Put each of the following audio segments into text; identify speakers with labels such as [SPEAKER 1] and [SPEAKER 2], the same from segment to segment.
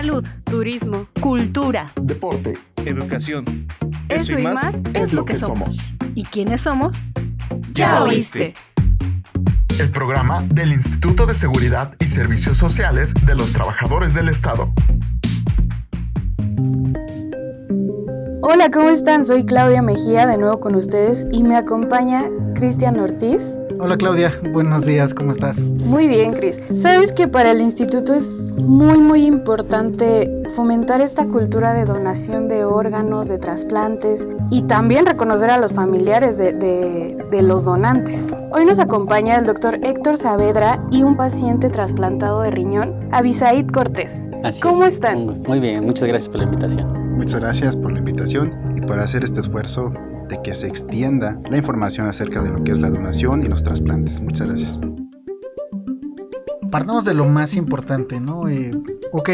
[SPEAKER 1] salud, turismo,
[SPEAKER 2] cultura,
[SPEAKER 3] deporte,
[SPEAKER 4] educación.
[SPEAKER 1] Eso, y más, es lo que somos. ¿Y quiénes somos?
[SPEAKER 2] Ya oíste.
[SPEAKER 3] El programa del Instituto de Seguridad y Servicios Sociales de los Trabajadores del Estado.
[SPEAKER 5] Hola, ¿cómo están? Soy Claudia Mejía, de nuevo con ustedes, y me acompaña Cristian Ortiz.
[SPEAKER 6] Hola Claudia, buenos días, ¿cómo estás?
[SPEAKER 5] Muy bien, Cris. Sabes que para el instituto es muy, muy importante fomentar esta cultura de donación de órganos, de trasplantes y también reconocer a los familiares de, de los donantes. Hoy nos acompaña el doctor Héctor Saavedra y un paciente trasplantado de riñón, Abisaid Cortés.
[SPEAKER 7] Así
[SPEAKER 5] ¿Cómo
[SPEAKER 7] es,
[SPEAKER 5] están?
[SPEAKER 7] un gusto. Muy bien, muchas gracias por la invitación.
[SPEAKER 8] Muchas gracias por la invitación y por hacer este esfuerzo de que se extienda la información acerca de lo que es la donación y los trasplantes. Muchas gracias.
[SPEAKER 6] Partamos de lo más importante, ¿no? Eh, ok,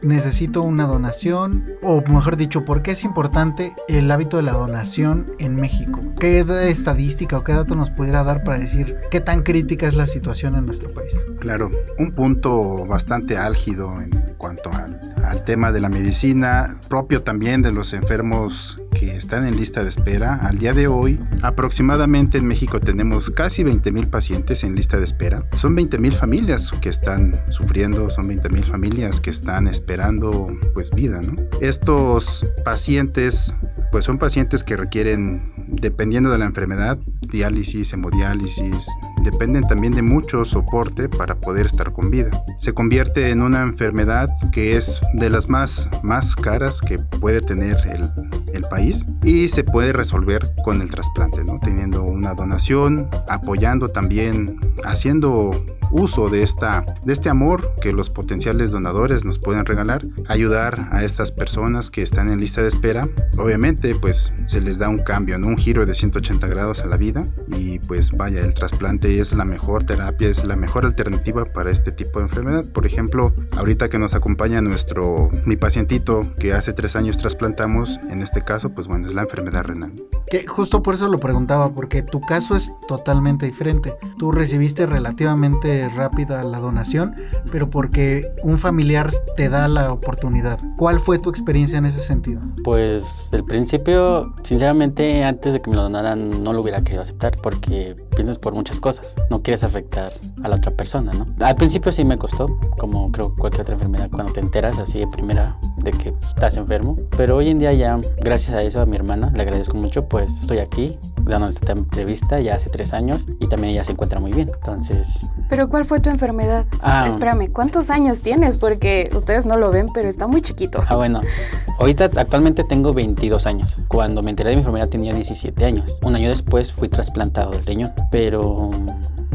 [SPEAKER 6] necesito una donación, o mejor dicho, ¿por qué es importante el hábito de la donación en México? ¿Qué estadística o qué dato nos pudiera dar para decir qué tan crítica es la situación en nuestro país?
[SPEAKER 8] Claro, un punto bastante álgido en cuanto al, al tema de la medicina, propio también de los enfermos que están en lista de espera. Al día de hoy, aproximadamente en México tenemos casi 20 mil pacientes en lista de espera. Son 20 mil familias que están sufriendo, son 20 mil familias que están esperando pues vida. Estos pacientes pues son pacientes que requieren, dependiendo de la enfermedad, diálisis, hemodiálisis, dependen también de mucho soporte para poder estar con vida. Se convierte en una enfermedad que es de las más, más caras que puede tener el, el país y se puede resolver con el trasplante, ¿no? teniendo una donación, apoyando también, haciendo uso de, esta, de este amor que los potenciales donadores nos pueden regalar, ayudar a estas personas que están en lista de espera. Obviamente, pues se les da un cambio, ¿no? un giro de 180 grados a la vida y pues vaya, el trasplante es la mejor terapia, es la mejor alternativa para este tipo de enfermedad. Por ejemplo, ahorita que nos acompaña nuestro, mi pacientito que hace tres años trasplantamos, en este caso, pues bueno, es la enfermedad renal.
[SPEAKER 6] Que justo por eso lo preguntaba, porque tu caso es totalmente diferente. Tú recibiste relativamente rápida la donación, pero porque un familiar te da la oportunidad. ¿Cuál fue tu experiencia en ese sentido?
[SPEAKER 7] Pues el principio, sinceramente, antes de que me lo donaran, no lo hubiera querido aceptar porque piensas por muchas cosas. No quieres afectar a la otra persona, ¿no? Al principio sí me costó, como creo cualquier otra enfermedad, cuando te enteras así de primera de que estás enfermo. Pero hoy en día ya, gracias a eso, a mi hermana, le agradezco mucho, pues estoy aquí dando esta entrevista ya hace tres años y también ella se encuentra muy bien. Entonces...
[SPEAKER 5] ¿Pero cuál fue tu enfermedad?
[SPEAKER 7] Ah.
[SPEAKER 5] Espérame, ¿cuántos años tienes? Porque ustedes no lo ven, pero está muy chiquito.
[SPEAKER 7] Ah, bueno. Ahorita actualmente tengo 22 años. Cuando me enteré de mi enfermedad tenía 17 años. Un año después fui trasplantado del riñón. Pero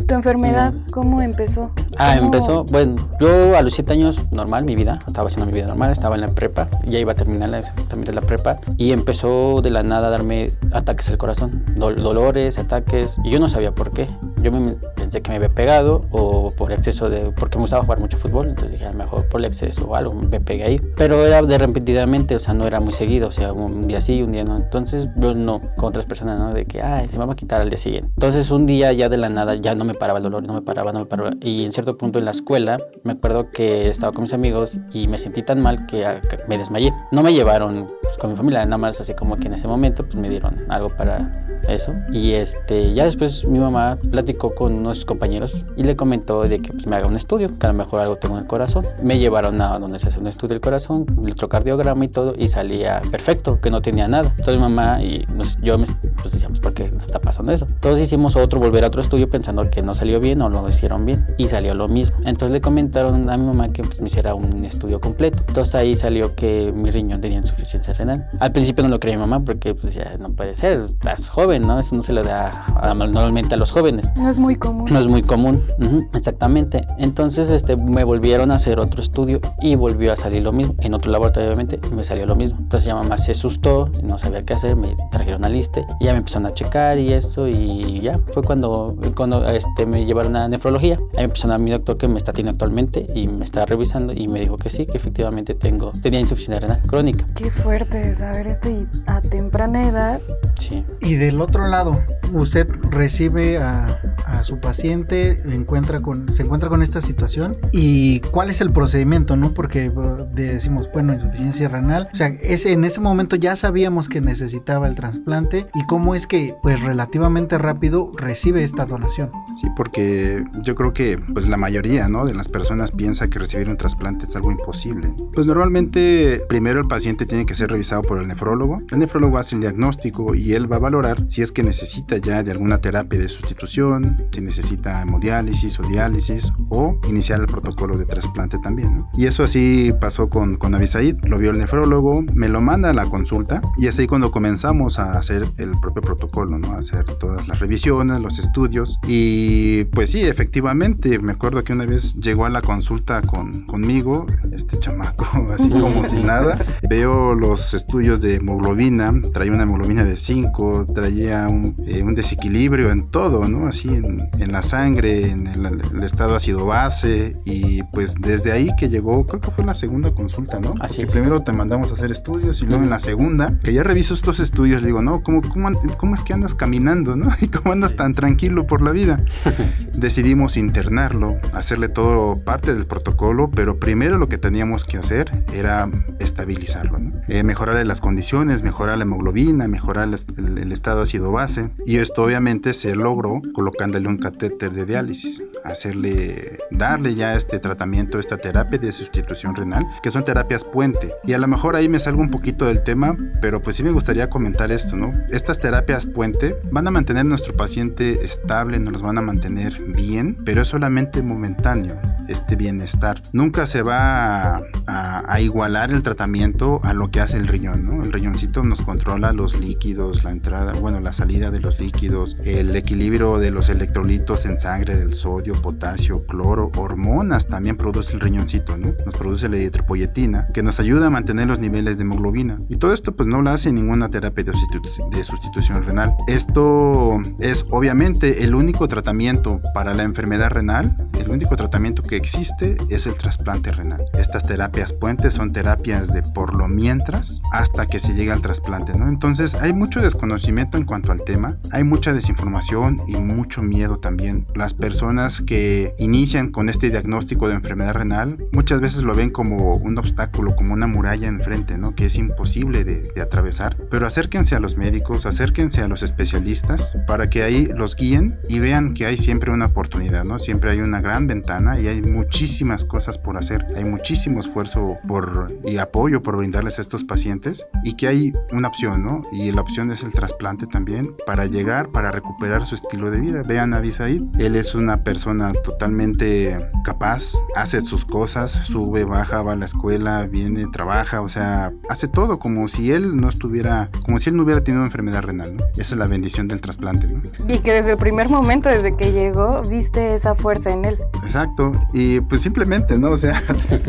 [SPEAKER 5] ¿Tu enfermedad cómo empezó?
[SPEAKER 7] Ah,
[SPEAKER 5] ¿Cómo-
[SPEAKER 7] empezó, bueno, yo a los 7 años normal, mi vida, estaba haciendo mi vida normal, estaba en la prepa, ya iba a terminar la- exactamente la prepa y empezó de la nada a darme ataques al corazón, dol- dolores, ataques, y yo no sabía por qué. Yo me pensé que me había pegado o por exceso de, porque me gustaba jugar mucho fútbol, entonces dije a lo mejor por el exceso o algo, me pegué ahí. Pero era de repetidamente, o sea, no era muy seguido, o sea, un día sí, un día no. Entonces yo no, con otras personas, ¿no? De que, ay, se me va a quitar al día siguiente. Entonces un día ya de la nada ya no me paraba el dolor, no me paraba, no me paraba. Y en cierto punto en la escuela me acuerdo que estaba con mis amigos y me sentí tan mal que, ah, que me desmayé. No me llevaron pues, con mi familia, nada más así como que en ese momento pues me dieron algo para eso. Y este, ya después mi mamá platicó con unos compañeros y le comentó de que pues, me haga un estudio, que a lo mejor algo tengo en el corazón. Me llevaron a donde se hace un estudio del corazón, electrocardiograma y todo, y salía perfecto, que no tenía nada. Entonces mi mamá y pues, yo me, pues decíamos, ¿por qué está pasando eso? Todos hicimos otro, volver a otro estudio pensando que no salió bien o no lo hicieron bien, y salió lo mismo. Entonces le comentaron a mi mamá que pues, me hiciera un estudio completo. Entonces ahí salió que mi riñón tenía insuficiencia renal. Al principio no lo creía mi mamá porque pues decía, no puede ser, estás joven, ¿no? Eso no se le da a- normalmente a los jóvenes.
[SPEAKER 5] No es muy común.
[SPEAKER 7] No es muy común, ujú, exactamente. Entonces este, me volvieron a hacer otro estudio y volvió a salir lo mismo. En otro laboratorio, obviamente, me salió lo mismo. Entonces ya mamá se asustó, y no sabía qué hacer, me trajeron una lista y ya me empezaron a checar y eso. Y ya fue cuando, cuando este, me llevaron a nefrología. Ahí me empezaron a mi doctor que me está teniendo actualmente y me está revisando y me dijo que sí, que efectivamente tengo, tenía insuficiencia renal crónica.
[SPEAKER 5] Qué fuerte saber esto y a temprana edad.
[SPEAKER 7] Sí.
[SPEAKER 6] Y del otro lado, usted recibe a, a su paciente, encuentra con, se encuentra con esta situación y cuál es el procedimiento, ¿no? Porque uh, decimos, bueno, insuficiencia renal, o sea, ese, en ese momento ya sabíamos que necesitaba el trasplante y cómo es que, pues relativamente rápido recibe esta donación.
[SPEAKER 8] Sí, porque yo creo que, pues la mayoría, ¿no? De las personas piensa que recibir un trasplante es algo imposible. Pues normalmente, primero el paciente tiene que ser revisado por el nefrólogo. El nefrólogo hace el diagnóstico y él va a valorar si es que necesita ya de alguna terapia de sustitución, si necesita hemodiálisis o diálisis o iniciar el protocolo de trasplante también. Y eso así pasó con, con Abisaid, lo vio el nefrólogo, me lo manda a la consulta y es ahí cuando comenzamos a hacer el propio protocolo, ¿no? A hacer todas las revisiones, los estudios y pues sí, efectivamente, me acuerdo que una vez llegó a la consulta con, conmigo, este chamaco, así como si nada, veo los estudios de hemoglobina, traía una hemoglobina de 5, traía un, eh, un, desequilibrio en todo, ¿no? Así en, en la sangre, en el, el, estado ácido base y pues desde ahí que llegó, creo que fue la segunda consulta, ¿no?
[SPEAKER 7] Así
[SPEAKER 8] Porque primero te mandamos a hacer estudios y luego en la segunda, que ya reviso estos estudios, le digo, no, ¿cómo, cómo, cómo es que andas caminando, ¿no? Y cómo andas tan tranquilo por la vida. Decidimos internarlo, hacerle todo parte del protocolo, pero primero lo que teníamos que hacer era estabilizarlo, ¿no? eh, mejorarle las condiciones, mejorar la hemoglobina, mejorar el, el, estado ácido base. Y esto obviamente se logró colocándole un catéter de diálisis, hacerle, darle ya este tratamiento, esta terapia de sustitución renal, que son terapias puente. Y a lo mejor ahí me salgo un poquito del tema, pero pues sí me gustaría comentar esto, ¿no? Estas terapias puente van a mantener a nuestro paciente estable, nos van a mantener bien, pero es solamente momentáneo este bienestar. Nunca se va a, a, a igualar el tratamiento a lo que hace el riñón, ¿no? El riñoncito nos controla los líquidos, la entrada, bueno, la salida de los líquidos, el equilibrio de los electrolitos en sangre, del sodio, potasio, cloro, hormonas también produce el riñoncito, ¿no? Nos produce la eritropoyetina, que nos ayuda a mantener los niveles de hemoglobina. Y todo esto pues no lo hace ninguna terapia de, de sustitución renal. Esto es obviamente el único tratamiento para la enfermedad renal, el único tratamiento que existe es el trasplante renal. Estas terapias puentes son terapias de por lo mientras hasta que se llega al trasplante, ¿no? Entonces hay mucho desconocimiento en cuanto al tema, hay mucha desinformación y mucho miedo también. Las personas que inician con este diagnóstico de enfermedad renal muchas veces lo ven como un obstáculo, como una muralla enfrente, ¿no? Que es imposible de, de atravesar. Pero acérquense a los médicos, acérquense a los especialistas para que ahí los guíen y vean que hay siempre una oportunidad, ¿no? Siempre hay una gran ventana y hay muchísimas cosas por hacer, hay muchísimo esfuerzo por y apoyo por brindarles a estos pacientes y que hay una opción, ¿no? Y la opción es el trasplante también para llegar, para recuperar su estilo de vida. Vean a Bisaid, él es una persona totalmente capaz, hace sus cosas, sube, baja, va a la escuela, viene, trabaja, o sea, hace todo como si él no estuviera, como si él no hubiera tenido enfermedad renal, ¿no? Esa es la bendición del trasplante, ¿no?
[SPEAKER 5] Y que desde el primer momento, desde que llegó, viste esa fuerza en él.
[SPEAKER 8] Exacto, y pues simplemente, ¿no? O sea,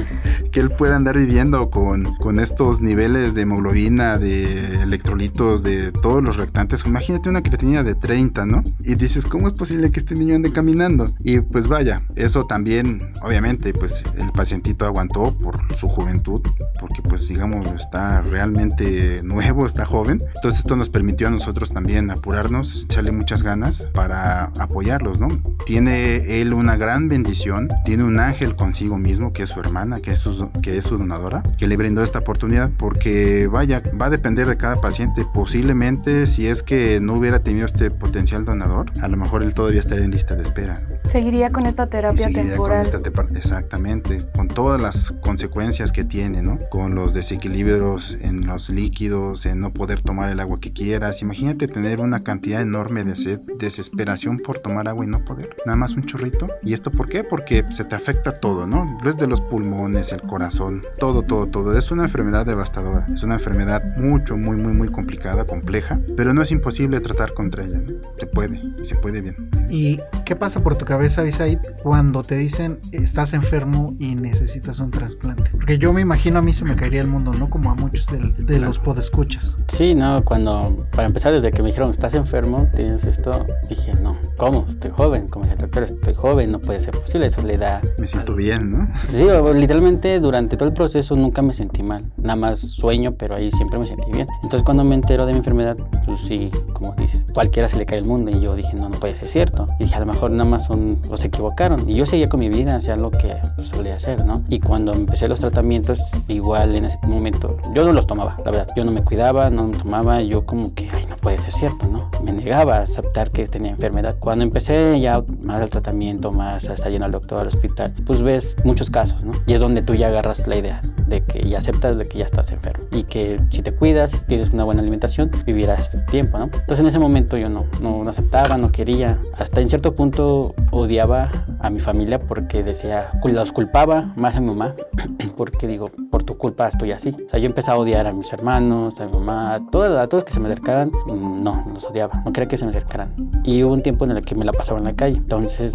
[SPEAKER 8] que él pueda andar viviendo con, con estos niveles de hemoglobina, de electrolitos, de todos los reactantes. Imagínate una creatinina de 30, ¿no? Y dices, ¿cómo es posible que este niño ande caminando? Y pues vaya, eso también, obviamente, pues el pacientito aguantó por su juventud, porque pues digamos, está realmente nuevo, está joven. Entonces esto nos permitió a nosotros también apurarnos, echarle muchas ganas para apoyarlos, ¿no? Tiene él una gran bendición, tiene un ángel consigo mismo, que es su hermana, que es su, que es su donadora, que le brindó esta oportunidad, porque vaya, va a depender de cada paciente. Posiblemente, si es que no hubiera tenido este potencial donador, a lo mejor él todavía estaría en lista de espera.
[SPEAKER 5] Seguiría con esta terapia temporal.
[SPEAKER 8] Con esta te exactamente, con todas las consecuencias que tiene, ¿no? Con los desequilibrios en los líquidos, en no poder tomar el agua que quieras. Imagínate tener una cantidad enorme de sed, desesperación por tomar agua y no poder. Nada más un chorrito. ¿Y esto por qué? Porque se te afecta todo, ¿no? Desde los pulmones, el corazón, todo, todo, todo. Es una enfermedad devastadora. Es una enfermedad mucho, muy, muy, muy complicada, compleja, pero no es imposible tratar contra ella. ¿no? Se puede, y se puede bien.
[SPEAKER 6] ¿Y qué pasa por tu cabeza, Bisaid, cuando te dicen estás enfermo y necesitas un trasplante? Porque yo me imagino a mí se me caería el mundo, ¿no? Como a muchos de, de los podescuchas.
[SPEAKER 7] Sí, no, cuando, para empezar, desde que me dijeron estás enfermo, tienes esto, dije, no, ¿cómo? Estoy joven, como dije, doctor, estoy joven, no puede ser posible, eso le da...
[SPEAKER 8] Me siento bien, ¿no?
[SPEAKER 7] Sí, literalmente durante todo el proceso nunca me sentí mal. Nada más sueño, pero ahí siempre me sentí bien. Entonces cuando me entero de mi enfermedad, pues sí, como dices, cualquiera se le cae el mundo. Y yo dije, no, no puede ser cierto. Y dije, a lo mejor nada más son, los equivocaron. Y yo seguía con mi vida, hacía lo que solía hacer, ¿no? Y cuando empecé los tratamientos, igual en ese momento, yo no los tomaba, la verdad. Yo no me cuidaba, no me tomaba, yo como que, ay, no puede ser cierto, ¿no? Me negaba a aceptar que tenía enfermedad. Cuando empecé ya más al tratamiento, más a estar yendo al doctor, al hospital, pues ves muchos casos, ¿no? Y es donde tú ya agarras la idea de que ya aceptas de que ya estás enfermo y que si te cuidas, si tienes una buena alimentación, vivirás tiempo, ¿no? Entonces en ese momento yo no, no, no aceptaba, no quería. Hasta en cierto punto odiaba a mi familia porque decía, los culpaba más a mi mamá, porque digo, por tu culpa estoy así. O sea, yo empecé a odiar a mis hermanos, a mi mamá, a todos, a todos que se me acercaban, no, los odiaba, no quería que se me acercaran. Y hubo un tiempo en el que me la pasaba en la calle. Entonces,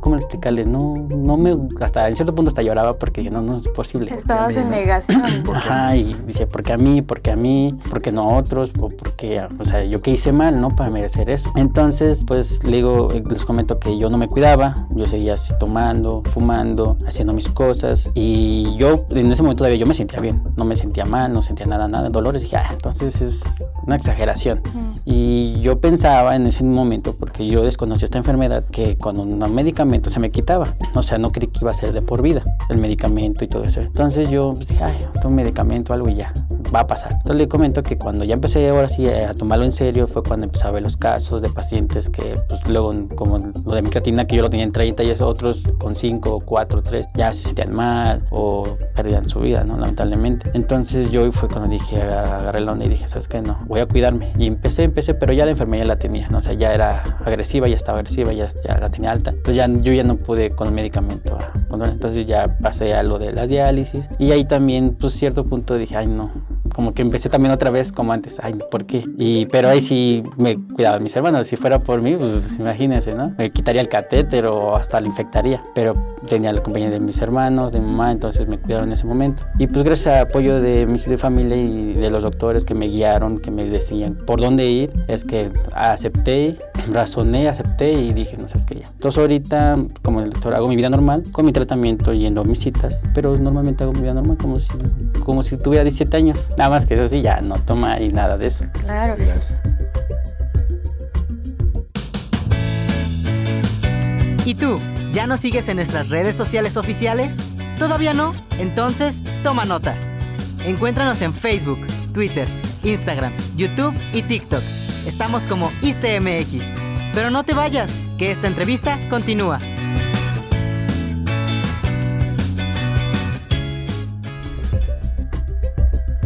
[SPEAKER 7] ¿cómo explicarle? No, no me, hasta en cierto punto hasta lloraba porque dije, no, no es posible.
[SPEAKER 5] Estabas en negación.
[SPEAKER 7] Ajá, y dice, ¿por qué a mí? ¿Por qué a mí? ¿Por qué no a otros? ¿O porque, o sea, yo qué hice mal, ¿no? Para merecer eso. Entonces, pues le digo, les comento que yo no me cuidaba, yo seguía así tomando, fumando, haciendo mis cosas y yo en ese momento todavía yo me sentía bien, no me sentía mal, no sentía nada, nada, dolores, dije, ah, entonces es una exageración. Y yo pensaba en ese momento, porque yo desconocía esta enfermedad, que con un medicamento se me quitaba, o sea, no creí que iba a ser de por vida el medicamento y todo eso. Entonces yo pues, dije, ay, un medicamento, algo y ya, va a pasar. Entonces le comento que cuando ya empecé ahora sí a tomarlo en serio fue cuando empecé a ver los casos de pacientes que, pues luego, como lo de mi creatina, que yo lo tenía en 30 y otros con 5, 4, 3, ya se sentían mal o perdían su vida, ¿no? Lamentablemente. Entonces yo fue cuando dije, agarré la onda y dije, ¿sabes qué? No, voy a cuidarme. Y empecé, empecé, pero ya la enfermedad la tenía, ¿no? O sea, ya era agresiva, ya estaba agresiva, ya, ya la tenía alta. Entonces ya, yo ya no pude con el medicamento. Entonces ya pasé a lo de las diálisis y ahí también, pues cierto punto dije, ay no, como que empecé también otra vez como antes, ay, ¿por qué? Y, pero ahí sí me cuidaban mis hermanos, si fuera por mí, pues imagínense, ¿no? Me quitaría el catéter o hasta lo infectaría, pero tenía la compañía de mis hermanos, de mi mamá, entonces me cuidaron en ese momento. Y pues gracias al apoyo de de familia y de los doctores que me guiaron, que me decían por dónde ir, es que acepté, razoné, acepté y dije, no sabes qué ya. Entonces ahorita, como el doctor, hago mi vida normal, con mi tratamiento, yendo a mis citas, pero normalmente hago mi vida normal como si, como si tuviera 17 años. Nada más que eso sí, ya no toma y nada de eso.
[SPEAKER 5] Claro.
[SPEAKER 2] ¿Y tú? ¿Ya nos sigues en nuestras redes sociales oficiales? ¿Todavía no? Entonces, toma nota. Encuéntranos en Facebook, Twitter, Instagram, YouTube y TikTok. Estamos como ISTMX. Pero no te vayas, que esta entrevista continúa.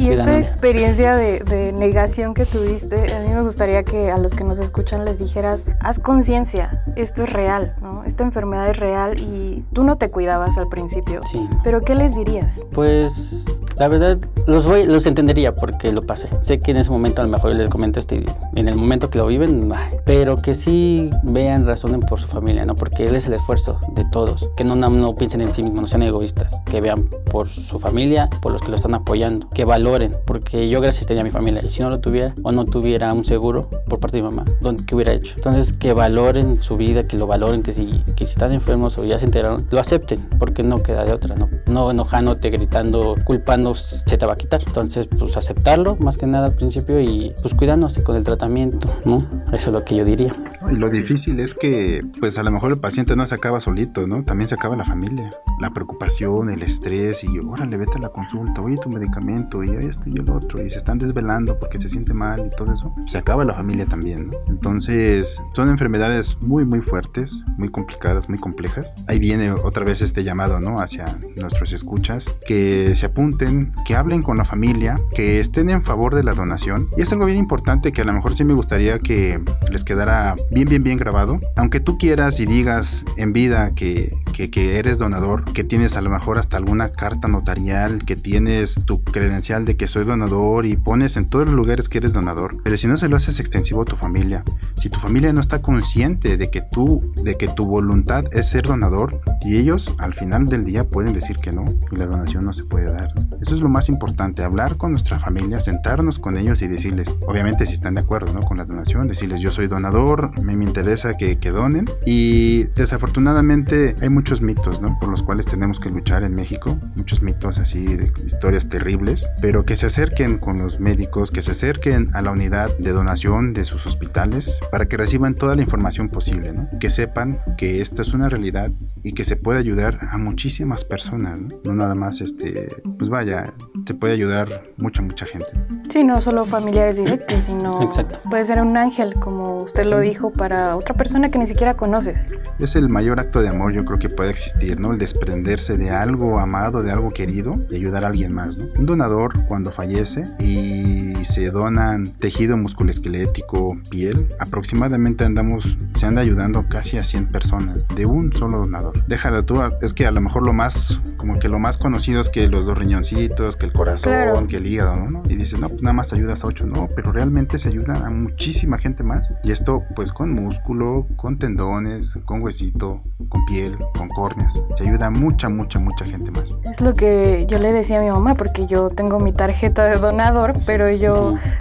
[SPEAKER 5] Y esta experiencia de, negación que tuviste, a mí me gustaría que a los que nos escuchan les dijeras, haz conciencia, esto es real, ¿no? Esta enfermedad es real y tú no te cuidabas al principio.
[SPEAKER 7] Sí.
[SPEAKER 5] Pero ¿qué les dirías?
[SPEAKER 7] Pues la verdad los voy, los entendería porque lo pasé. Sé que en ese momento a lo mejor les comento estoy en el momento que lo viven, pero que sí vean, razonen por su familia, ¿no? Porque él es el esfuerzo de todos. Que no, no piensen en sí mismos, no sean egoístas. Que vean por su familia, por los que lo están apoyando. Que valoren porque yo gracias tenía a mi familia y si no lo tuviera o no tuviera un seguro por parte de mi mamá, ¿qué hubiera hecho? Entonces que valoren su vida, que lo valoren, que si, que si están enfermos o ya se enteraron, lo acepten, porque no queda de otra, ¿no? No enojándote, gritando, culpando, se te va a quitar. Entonces, pues aceptarlo más que nada al principio y pues cuidándose con el tratamiento, ¿no? Eso es lo que yo diría.
[SPEAKER 8] Y lo difícil es que, pues a lo mejor el paciente no se acaba solito, ¿no? También se acaba la familia. La preocupación, el estrés y, órale, vete a la consulta, oye, tu medicamento, y esto y el otro, y se están desvelando porque se siente mal y todo eso, se acaba la familia también, ¿no? Entonces, son enfermedades muy, muy fuertes, muy complicadas, muy complejas. Ahí viene otra vez este llamado, ¿no? Hacia nuestros escuchas, que se apunten, que hablen con la familia, que estén en favor de la donación. Y es algo bien importante que a lo mejor sí me gustaría que les quedara bien, bien, bien grabado. Aunque tú quieras y digas en vida que, que, que eres donador, que tienes a lo mejor hasta alguna carta notarial, que tienes tu credencial de que soy donador y pones en todos los lugares que eres donador, pero si no se lo haces extensivo a tu familia, si tu familia no está consciente de que tú, de que tu voluntad es ser donador y ellos al final del día pueden decir que no y la donación no se puede dar. Eso es lo más importante, hablar con nuestra familia, sentarnos con ellos y decirles, obviamente si están de acuerdo ¿no? con la donación, decirles yo soy donador, me, me interesa que, que donen y desafortunadamente hay muchos mitos ¿no? por los cuales tenemos que luchar en México, muchos mitos así de historias terribles, pero que se acerquen con los médicos, que se acerquen a la unidad de donación de sus hospitales para que reciban toda la información posible, ¿no? que sepan que esta es una realidad y que se puede ayudar a muchísimas personas, ¿no? no nada más este, pues vaya, se puede ayudar mucha, mucha gente.
[SPEAKER 5] Sí, no solo familiares directos, sino
[SPEAKER 7] Exacto.
[SPEAKER 5] puede ser un ángel, como usted lo dijo, para otra persona que ni siquiera conoces.
[SPEAKER 8] Es el mayor acto de amor yo creo que puede existir, ¿no? El desprenderse de algo amado, de algo querido y ayudar a alguien más, ¿no? Un donador cuando fallece y se donan tejido musculoesquelético, piel, aproximadamente andamos, se anda ayudando casi a 100 personas de un solo donador. Déjala tú, es que a lo mejor lo más, como que lo más conocido es que los dos riñoncitos, que el corazón,
[SPEAKER 5] Claro.
[SPEAKER 8] que el hígado, ¿no? Y dices, no, pues nada más ayudas a 8, no, pero realmente se ayuda a muchísima gente más. Y esto pues con músculo, con tendones, con huesito, con piel, con córneas. Se ayuda a mucha, mucha, mucha gente más.
[SPEAKER 5] Es lo que yo le decía a mi mamá, porque yo tengo mi tarjeta de donador, pero yo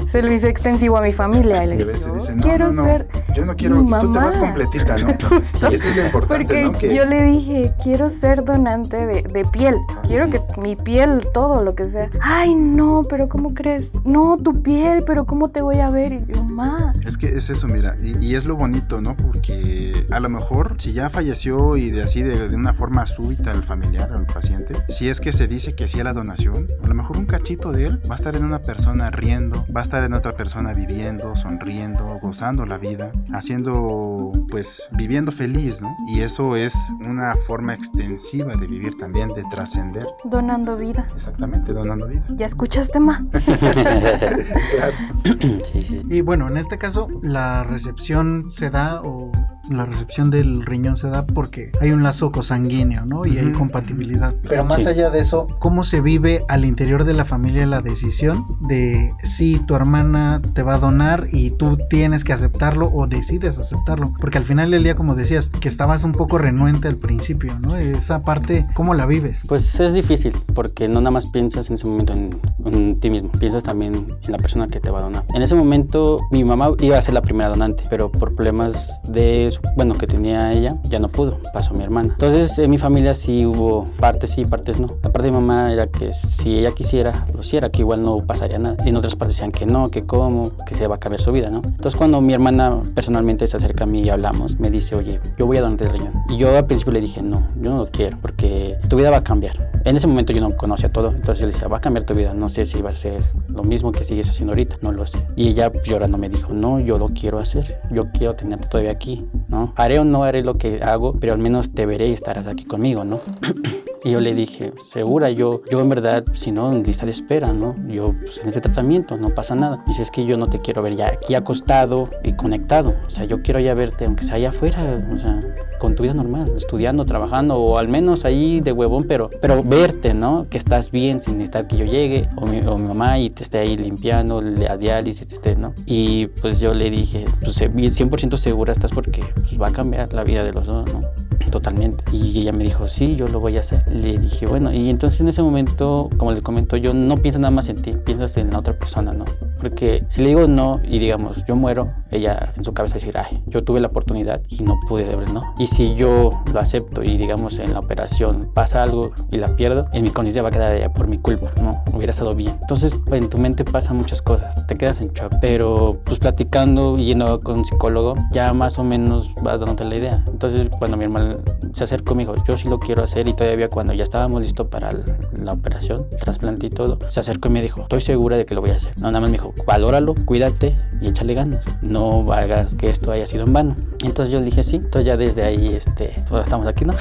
[SPEAKER 5] se lo hice extensivo a mi familia. Y
[SPEAKER 8] a veces dicen, no,
[SPEAKER 5] quiero
[SPEAKER 8] no, no,
[SPEAKER 5] ser
[SPEAKER 8] yo no quiero,
[SPEAKER 5] mi
[SPEAKER 8] tú te vas
[SPEAKER 5] mamá".
[SPEAKER 8] completita, ¿no?
[SPEAKER 5] Justo.
[SPEAKER 8] Y eso es lo importante,
[SPEAKER 5] Porque
[SPEAKER 8] ¿no? Que
[SPEAKER 5] yo le dije, quiero ser donante de, de piel. Quiero que mi piel, todo lo que sea. Ay, no, pero ¿cómo crees? No, tu piel, pero ¿cómo te voy a ver? Y yo, ma.
[SPEAKER 8] Es que es eso, mira, y, y es lo bonito, ¿no? Porque a lo mejor si ya falleció y de así de, de una forma súbita el familiar el paciente, si es que se dice que hacía la donación, a lo mejor un cachito de él va a estar en una persona riendo, va a estar en otra persona viviendo, sonriendo, gozando la vida, haciendo, pues, viviendo feliz, ¿no? Y eso es una forma extensiva de vivir también, de trascender.
[SPEAKER 5] Donando vida.
[SPEAKER 8] Exactamente, donando vida.
[SPEAKER 5] ¿Ya escuchaste, ma?
[SPEAKER 7] sí, sí.
[SPEAKER 6] Y bueno, en este caso, la recepción se da o la recepción del riñón se da porque hay un lazo cosanguíneo, ¿no? Y hay
[SPEAKER 8] Ujú.
[SPEAKER 6] compatibilidad. Pero más
[SPEAKER 7] Sí.
[SPEAKER 6] allá de eso, ¿cómo se vive al interior de la familia la decisión de si tu hermana te va a donar y tú tienes que aceptarlo o decides aceptarlo? Porque al final del día, como decías, que estabas un poco renuente al principio, ¿no? Esa parte, ¿cómo la vives?
[SPEAKER 7] Pues es difícil porque no nada más piensas en ese momento en, en ti mismo, piensas también en la persona que te va a donar. En ese momento mi mamá iba a ser la primera donante, pero por problemas de, su- bueno, que tenía ella, ya no pudo, pasó mi hermana. Entonces en mi familia sí hubo partes sí, partes no. La parte de mi mamá era que si ella quisiera, lo hiciera, que igual no pasaría nada. En otras partes decían que no, que cómo, que se va a cambiar su vida, ¿no? Entonces cuando mi hermana personalmente se acerca a mí y hablamos, me dice, oye, yo voy a donarte el riñón. Y yo al principio le dije, no, yo no lo quiero, porque tu vida va a cambiar. En ese momento yo no conocía todo, entonces le decía, va a cambiar tu vida, no sé si va a ser lo mismo que sigues haciendo ahorita, no lo sé. Y ella llorando me dijo, no, yo lo quiero hacer, yo quiero tenerte todavía aquí, ¿no? Haré o no haré lo que hago, pero al menos te veré y estarás aquí conmigo, ¿no? Y yo le dije, segura, yo, yo en verdad, si no, en lista de espera, ¿no? Yo pues, en este tratamiento, no pasa nada. Dice, es que yo no te quiero ver ya aquí acostado y conectado. O sea, yo quiero ya verte, aunque sea allá afuera, o sea, con tu vida normal, estudiando, trabajando, o al menos ahí de huevón, pero, pero verte, ¿no? Que estás bien sin necesitar que yo llegue, o mi, o mi mamá y te esté ahí limpiando, le- a diálisis, te esté, ¿no? Y pues yo le dije, pues eh, bien 100% segura estás porque pues, va a cambiar la vida de los dos, ¿no? Totalmente. Y ella me dijo, sí, yo lo voy a hacer. Le dije, bueno, y entonces en ese momento, como les comento, yo no pienso nada más en ti, piensas en la otra persona, ¿no? Porque si le digo no y digamos, yo muero, ella en su cabeza decir, ay, yo tuve la oportunidad y no pude de verdad, ¿no? Y si yo lo acepto y digamos en la operación pasa algo y la pierdo, en mi conciencia va a quedar ella por mi culpa, ¿no? Hubiera estado bien. Entonces en tu mente pasan muchas cosas, te quedas en shock, pero pues platicando yendo con un psicólogo, ya más o menos vas dándote la idea. Entonces cuando mi hermano se acercó me dijo, yo sí lo quiero hacer y todavía cuando ya estábamos listos para la operación, el trasplante y todo, se acercó y me dijo, estoy segura de que lo voy a hacer. No, nada más me dijo, valóralo, cuídate y échale ganas. No hagas que esto haya sido en vano. Y entonces yo le dije sí. Entonces ya desde ahí, este, pues estamos aquí, ¿no?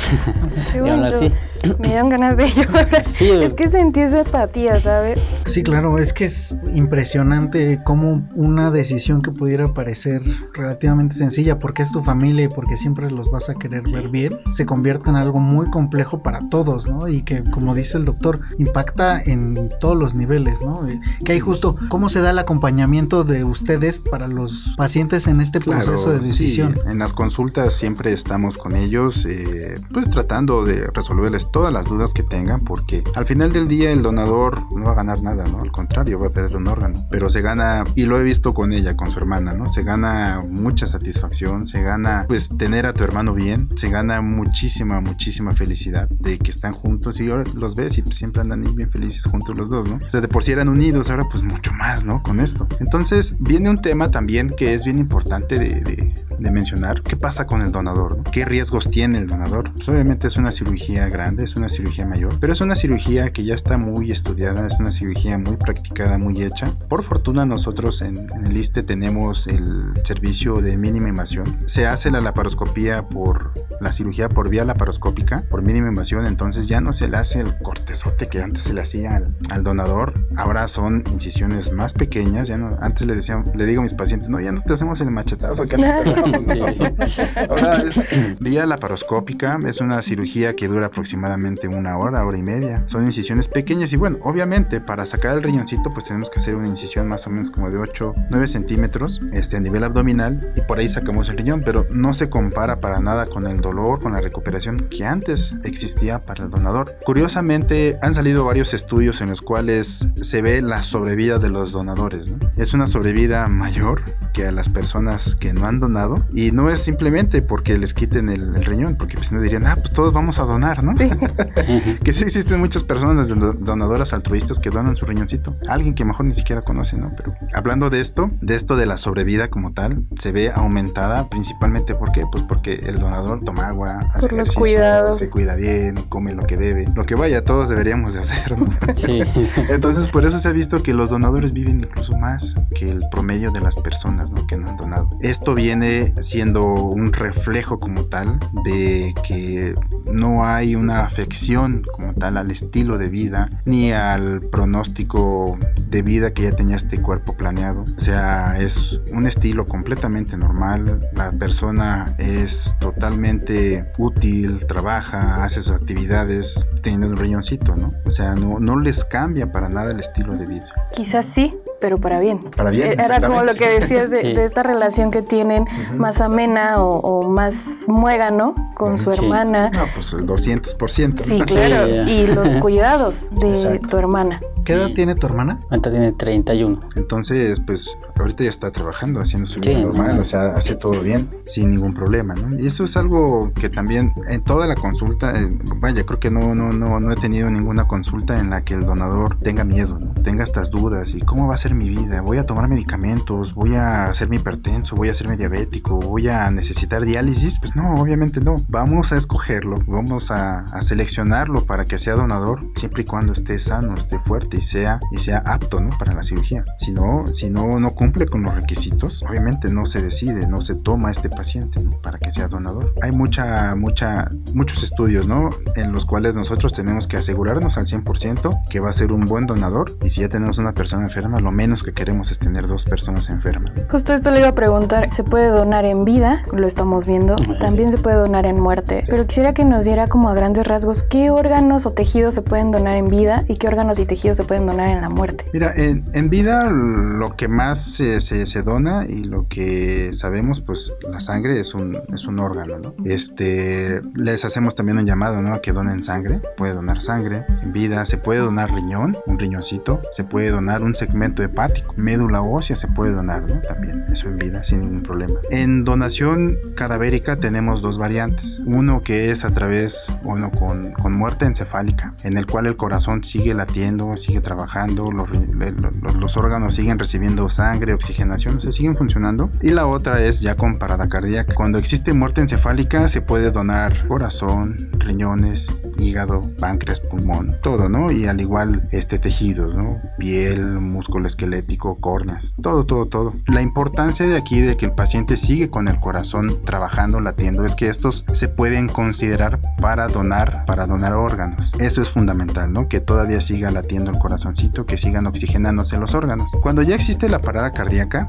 [SPEAKER 5] Qué
[SPEAKER 7] Y aún
[SPEAKER 5] bonito.
[SPEAKER 7] así.
[SPEAKER 5] Me dieron ganas de llorar.
[SPEAKER 7] Sí,
[SPEAKER 5] Es que sentí esa empatía, ¿sabes?
[SPEAKER 6] Sí, claro, es que es impresionante cómo una decisión que pudiera parecer relativamente sencilla, porque es tu familia y porque siempre los vas a querer ver bien, se convierte en algo muy complejo para todos, ¿no? Y que, como dice el doctor, impacta en todos los niveles, ¿no? Eh, Que hay justo cómo se da el acompañamiento de ustedes para los pacientes en este proceso de decisión.
[SPEAKER 8] sí, en las consultas siempre estamos con ellos, eh, pues tratando de resolverles todas las dudas que tengan, porque al final del día el donador no va a ganar nada, ¿no? Al contrario, va a perder un órgano. Pero se gana, y lo he visto con ella, con su hermana, ¿no? Se gana mucha satisfacción, se gana, pues, tener a tu hermano bien, se gana muchísima, muchísima felicidad de que están juntos y ahora los ves y siempre andan bien felices juntos los dos, ¿no? O sea, de por sí eran unidos, ahora pues mucho más, ¿no? Con esto. Entonces, viene un tema también que es bien importante de, de- de mencionar. ¿Qué pasa con el donador? no? ¿Qué riesgos tiene el donador? Pues, obviamente es una cirugía grande, es una cirugía mayor, pero es una cirugía que ya está muy estudiada, es una cirugía muy practicada, muy hecha. Por fortuna nosotros en, en el ISTE tenemos el servicio de mínima invasión. Se hace la laparoscopía por la cirugía por vía laparoscópica, por mínima invasión, entonces ya no se le hace el cortezote que antes se le hacía al, al donador. Ahora son incisiones más pequeñas, ya no, antes le decía, le digo a mis pacientes, no, ya no te hacemos el machetazo que antes ¿no? Ahora es vía laparoscópica, es una cirugía que dura aproximadamente una hora, hora y media. Son incisiones pequeñas y bueno, obviamente para sacar el riñoncito pues tenemos que hacer una incisión más o menos como de 8, 9 centímetros este, a nivel abdominal y por ahí sacamos el riñón, pero no se compara para nada con el dolor, con la recuperación que antes existía para el donador. Curiosamente han salido varios estudios en los cuales se ve la sobrevida de los donadores. ¿no? Es una sobrevida mayor que a las personas que no han donado y no es simplemente porque les quiten el, el riñón, porque pues no dirían, ah, pues todos vamos a donar, ¿no? que sí existen muchas personas do- donadoras altruistas que donan su riñoncito. Alguien que mejor ni siquiera conoce, ¿no? Pero hablando de esto, de esto de la sobrevida como tal, se ve aumentada principalmente ¿por qué? Pues porque el donador toma agua, hace
[SPEAKER 5] Por los
[SPEAKER 8] ejercicio,
[SPEAKER 5] cuidados.
[SPEAKER 8] se cuida bien, come lo que debe, lo que vaya, todos deberíamos de hacer, ¿no?
[SPEAKER 7] Sí.
[SPEAKER 8] Entonces, por eso se ha visto que los donadores viven incluso más que el promedio de las personas ¿no? que no han donado. Esto viene siendo un reflejo como tal de que no hay una afección como tal al estilo de vida ni al pronóstico de vida que ya tenía este cuerpo planeado. O sea, es un estilo completamente normal. La persona es totalmente útil, trabaja, hace sus actividades teniendo un riñoncito, ¿no? O sea, no, no les cambia para nada el estilo de vida.
[SPEAKER 5] Quizás sí, pero para bien.
[SPEAKER 8] Para bien,
[SPEAKER 5] Era como lo que decías de,
[SPEAKER 7] Sí.
[SPEAKER 5] de esta relación que tienen más amena o, o más muégano con su
[SPEAKER 7] Sí.
[SPEAKER 5] hermana.
[SPEAKER 8] No, pues el 200%.
[SPEAKER 5] Sí, claro.
[SPEAKER 7] Sí.
[SPEAKER 5] Y los cuidados de
[SPEAKER 8] Exacto.
[SPEAKER 5] tu hermana.
[SPEAKER 6] ¿Qué edad
[SPEAKER 7] Sí.
[SPEAKER 6] tiene tu hermana?
[SPEAKER 7] Ahorita tiene 31.
[SPEAKER 8] Entonces, pues ahorita ya está trabajando, haciendo su vida
[SPEAKER 7] Sí,
[SPEAKER 8] normal,
[SPEAKER 7] no.
[SPEAKER 8] o sea, hace todo bien, sin ningún problema, ¿no? Y eso es algo que también en toda la consulta, eh, vaya, creo que no, no, no, no he tenido ninguna consulta en la que el donador tenga miedo, ¿no? Tenga estas dudas y cómo va a ser mi vida, voy a tomar medicamentos, voy a hacerme hipertenso, voy a hacerme diabético, voy a necesitar diálisis, pues no, obviamente no. Vamos a escogerlo, vamos a, a seleccionarlo para que sea donador, siempre y cuando esté sano, esté fuerte y sea, y sea apto, ¿no? Para la cirugía. Si no, si no, no cumple con los requisitos, obviamente no se decide, no se toma este paciente, ¿no? Para que sea donador. Hay mucha, mucha, muchos estudios, ¿no? En los cuales nosotros tenemos que asegurarnos al 100% que va a ser un buen donador y si ya tenemos una persona enferma, lo menos que queremos es tener dos personas enfermas.
[SPEAKER 5] Justo esto le iba a preguntar, ¿se puede donar en vida? Lo estamos viendo. También se puede donar en muerte. Pero quisiera que nos diera como a grandes rasgos qué órganos o tejidos se pueden donar en vida y qué órganos y tejidos se pueden donar en la muerte.
[SPEAKER 8] Mira, en, en vida lo que más se, se- se dona y lo que sabemos, pues la sangre es un, es un órgano, ¿no? Este, les hacemos también un llamado, ¿no? A que donen sangre. Puede donar sangre en vida, se puede donar riñón, un riñoncito, se puede donar un segmento hepático, médula ósea se puede donar, ¿no? También, eso en vida, sin ningún problema. En donación cadavérica tenemos dos variantes. Uno que es a través, bueno, con, con muerte encefálica, en el cual el corazón sigue latiendo, sigue trabajando, los, los- los órganos siguen recibiendo sangre, oxigenación, o siguen funcionando. Y la otra es ya con parada cardíaca. Cuando existe muerte encefálica se puede donar corazón, riñones, hígado, páncreas, pulmón, todo, ¿no? Y al igual este tejidos, ¿no? Piel, músculo esquelético, córneas, todo, todo, todo. La importancia de aquí de que el paciente sigue con el corazón trabajando, latiendo, es que estos se pueden considerar para donar, para donar órganos. Eso es fundamental, ¿no? Que todavía siga latiendo el corazoncito, que sigan oxigenándose los órganos. Cuando ya existe la parada cardíaca,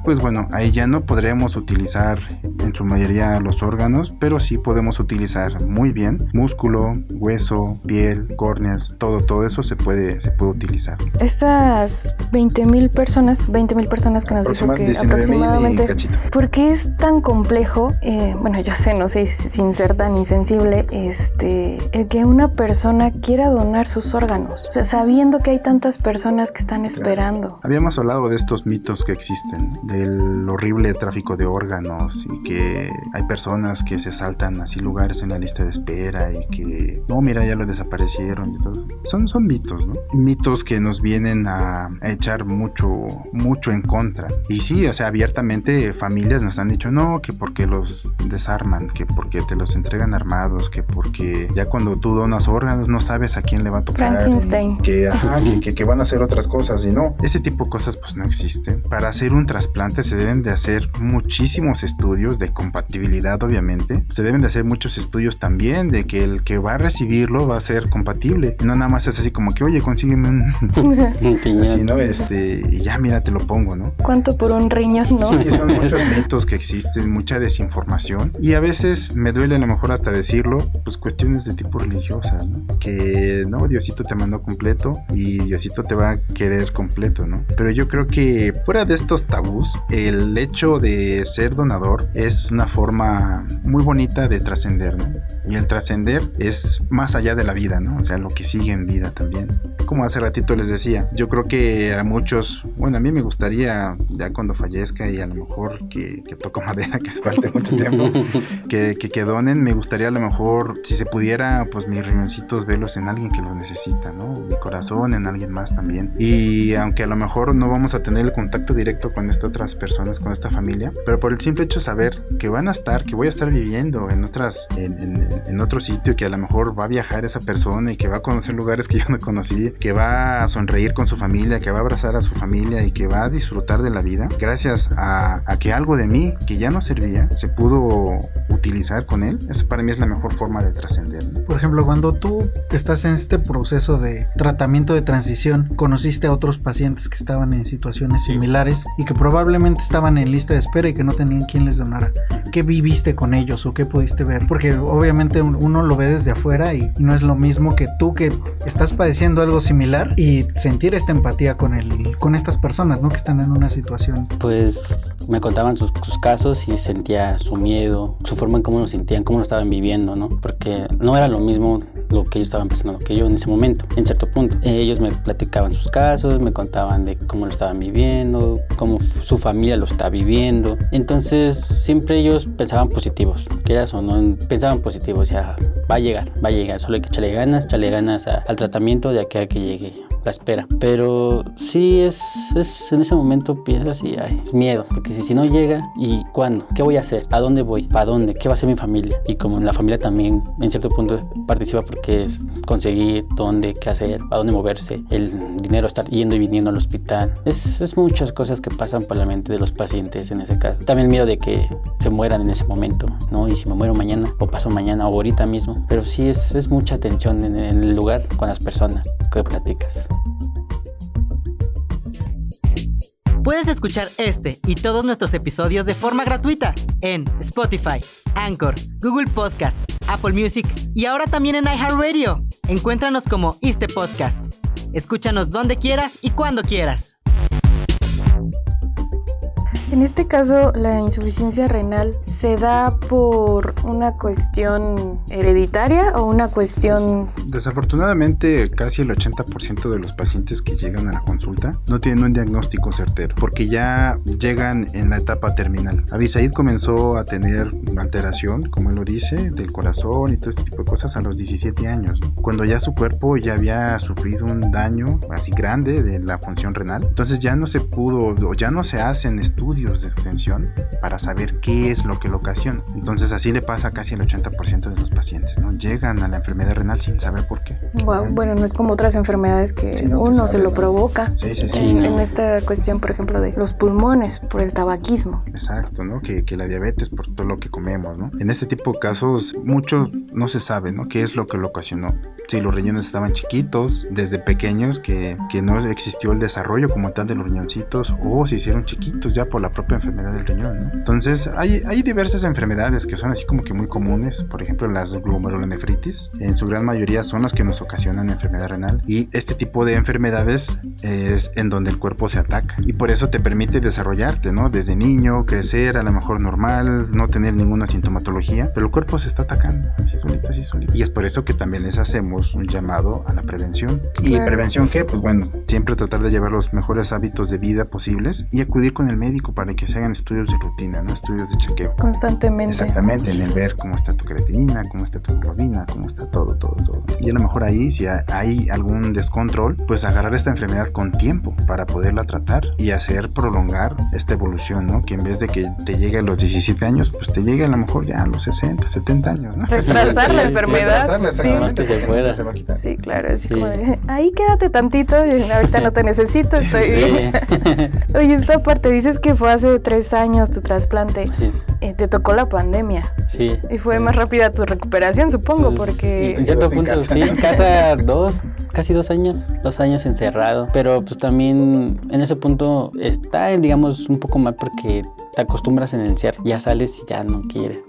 [SPEAKER 8] pues bueno, ahí ya no podremos utilizar en su mayoría los órganos, pero sí podemos utilizar muy bien músculo, hueso, piel, córneas, todo, todo eso se puede, se puede utilizar.
[SPEAKER 5] Estas 20 mil personas, 20 mil personas que nos dijo que aproximadamente, ¿por qué es tan complejo? Eh, bueno, yo sé, no sé, sin ser tan insensible, este, el que una persona quiera donar sus órganos, o sea, sabiendo que hay tantas personas que están esperando.
[SPEAKER 8] Habíamos hablado de estos mitos que existen, del horrible tráfico de órganos y que hay personas que se saltan así lugares en la lista de espera y que, no, mira, ya lo desaparecieron y todo. Son, son mitos, ¿no? Mitos que nos vienen a, echar mucho, mucho en contra. Y sí, o sea, abiertamente familias nos han dicho, no, que porque los desarman, que porque te los entregan armados, que porque ya cuando tú donas órganos no sabes a quién le va a tocar.
[SPEAKER 5] Frankenstein.
[SPEAKER 8] Que, que, que, van a hacer otras cosas y no. Ese tipo de cosas pues no existen. Para hacer un trasplante se deben de hacer muchísimos estudios de compatibilidad, obviamente. Se deben de hacer muchos estudios también de que el que va a recibirlo va a ser compatible. Y no nada más es así como que, oye, consígueme un... así, ¿no? Este, y ya mira, te lo pongo, ¿no?
[SPEAKER 5] ¿Cuánto por un riñón, no?
[SPEAKER 8] Sí, son muchos mitos que existen, mucha desinformación. Y a veces me duele a lo mejor hasta decirlo, pues cuestiones de tipo religiosas, ¿no? Que, no, Diosito te mandó completo y Diosito te va a querer completo, ¿no? Pero yo creo que fuera de estos tabús, el hecho de ser donador es una forma muy bonita de trascender, ¿no? Y el trascender es más allá de la vida, ¿no? O sea, lo que sigue en vida también. Como hace ratito les decía, yo creo que a muchos, bueno, a mí me gustaría ya cuando fallezca y a lo mejor que, que toco madera, que falte mucho tiempo, que, que, que, donen, me gustaría a lo mejor, si se pudiera, pues mis riñoncitos verlos en alguien que los necesita, ¿no? Mi corazón en alguien más también. Y aunque a lo mejor no vamos a tener el contacto directo con estas otras personas, con esta familia, pero por el simple hecho de saber que van a estar, que voy a estar viviendo en otras, en, en, en otro sitio, que a lo mejor va a viajar esa persona y que va a conocer lugares que yo no conocí, que va a sonreír con su familia, que va a abrazar a su familia y que va a disfrutar de la vida, gracias a, a que algo de mí que ya no servía se pudo utilizar con él, eso para mí es la mejor forma de trascender. ¿no?
[SPEAKER 6] Por ejemplo, cuando tú estás en este proceso de tratamiento de transición, conociste a otros pacientes que estaban en situaciones similares y que probablemente estaban en lista de espera y que no tenían quien les donara. ¿Qué viviste con ellos o qué pudiste ver? Porque obviamente uno lo ve desde afuera y no es lo mismo que tú que estás padeciendo algo similar y sentir esta empatía con el, con estas personas, ¿no? Que están en una situación.
[SPEAKER 7] Pues me contaban sus, sus casos y sentía su miedo, su forma en cómo lo sentían, cómo lo estaban viviendo, ¿no? Porque no era lo mismo lo que ellos estaban pensando que yo en ese momento, en cierto punto. Ellos me platicaban sus casos, me contaban de cómo lo estaban viviendo, cómo su familia lo está viviendo. Entonces siempre ellos pensaban positivos, quieras o no, pensaban positivos, o sea, va a llegar, va a llegar, solo hay que echarle ganas, echarle ganas a, al tratamiento de aquí a que llegue la espera. Pero sí es, es en ese momento piensas y ay, es miedo, porque si, si no llega, ¿y cuándo? ¿Qué voy a hacer? ¿A dónde voy? ¿Para dónde? ¿Qué va a hacer mi familia? Y como la familia también en cierto punto participa porque es conseguir dónde, qué hacer, a dónde moverse, el dinero estar yendo y viniendo al hospital. Es, es muchas cosas que pasan por la mente de los pacientes en ese caso. También miedo de que se mueran en ese momento, ¿no? Y si me muero mañana, o paso mañana, o ahorita mismo. Pero sí es, es mucha tensión en, en el lugar con las personas que platicas.
[SPEAKER 2] Puedes escuchar este y todos nuestros episodios de forma gratuita en Spotify, Anchor, Google Podcast, Apple Music y ahora también en iHeartRadio. Encuéntranos como este podcast. Escúchanos donde quieras y cuando quieras.
[SPEAKER 5] En este caso, la insuficiencia renal se da por una cuestión hereditaria o una cuestión...
[SPEAKER 8] Desafortunadamente, casi el 80% de los pacientes que llegan a la consulta no tienen un diagnóstico certero, porque ya llegan en la etapa terminal. Abisaid comenzó a tener alteración, como él lo dice, del corazón y todo este tipo de cosas a los 17 años, cuando ya su cuerpo ya había sufrido un daño así grande de la función renal. Entonces ya no se pudo, o ya no se hacen estudios de extensión para saber qué es lo que lo ocasiona. Entonces así le pasa a casi el 80% de los pacientes, ¿no? Llegan a la enfermedad renal sin saber por qué.
[SPEAKER 5] Wow, bueno, no es como otras enfermedades que
[SPEAKER 8] Sí, no, que
[SPEAKER 5] uno
[SPEAKER 8] sabe,
[SPEAKER 5] se lo provoca.
[SPEAKER 8] Sí, sí, sí.
[SPEAKER 5] En,
[SPEAKER 7] no.
[SPEAKER 5] en esta cuestión, por ejemplo, de los pulmones por el tabaquismo.
[SPEAKER 8] Exacto, ¿no? Que, que la diabetes por todo lo que comemos, ¿no? En este tipo de casos, muchos no se sabe, ¿no? ¿Qué es lo que lo ocasionó? Si los riñones estaban chiquitos desde pequeños, que, que no existió el desarrollo como tal de los riñoncitos, o se hicieron chiquitos ya por la propia enfermedad del riñón, ¿no? Entonces, hay, hay diversas enfermedades que son así como que muy comunes, por ejemplo, las glomerulonefritis, en su gran mayoría son las que nos ocasionan enfermedad renal, y este tipo de enfermedades es en donde el cuerpo se ataca, y por eso te permite desarrollarte, ¿no? Desde niño, crecer, a lo mejor normal, no tener ninguna sintomatología, pero el cuerpo se está atacando, así solito, así solito. Y es por eso que también les hacemos un llamado a la prevención. ¿Y prevención qué? Pues bueno, siempre tratar de llevar los mejores hábitos de vida posibles y acudir con el médico para que se hagan estudios de rutina, ¿no? Estudios de chequeo.
[SPEAKER 5] Constantemente.
[SPEAKER 8] Exactamente, en el ver cómo está tu creatinina, cómo está tu hemoglobina, cómo está todo, todo, todo. Y a lo mejor ahí, si hay algún descontrol, pues agarrar esta enfermedad con tiempo para poderla tratar y hacer prolongar esta evolución, ¿no? Que en vez de que te llegue a los 17 años, pues te llegue a lo mejor ya a los 60, 70 años, ¿no?
[SPEAKER 5] Retrasar la enfermedad.
[SPEAKER 8] Retrasarla,
[SPEAKER 5] Sí.
[SPEAKER 8] exactamente,
[SPEAKER 7] que se
[SPEAKER 8] porque
[SPEAKER 7] fuera.
[SPEAKER 8] se va a quitar.
[SPEAKER 5] Sí, claro, así
[SPEAKER 7] Sí.
[SPEAKER 5] como de, ahí quédate tantito, y ahorita no te necesito, estoy bien.
[SPEAKER 7] Sí.
[SPEAKER 5] Oye, esta parte, dices que fue hace tres años tu trasplante,
[SPEAKER 7] Así es.
[SPEAKER 5] eh, te tocó la pandemia
[SPEAKER 7] Sí.
[SPEAKER 5] y fue más rápida tu recuperación, supongo,
[SPEAKER 7] Pues,
[SPEAKER 5] porque...
[SPEAKER 7] En cierto
[SPEAKER 8] en
[SPEAKER 7] punto,
[SPEAKER 8] casa.
[SPEAKER 7] sí, en casa dos, casi dos años, dos años encerrado. Pero pues también en ese punto está, digamos, un poco mal porque te acostumbras en el encierro. Ya sales y ya no quieres.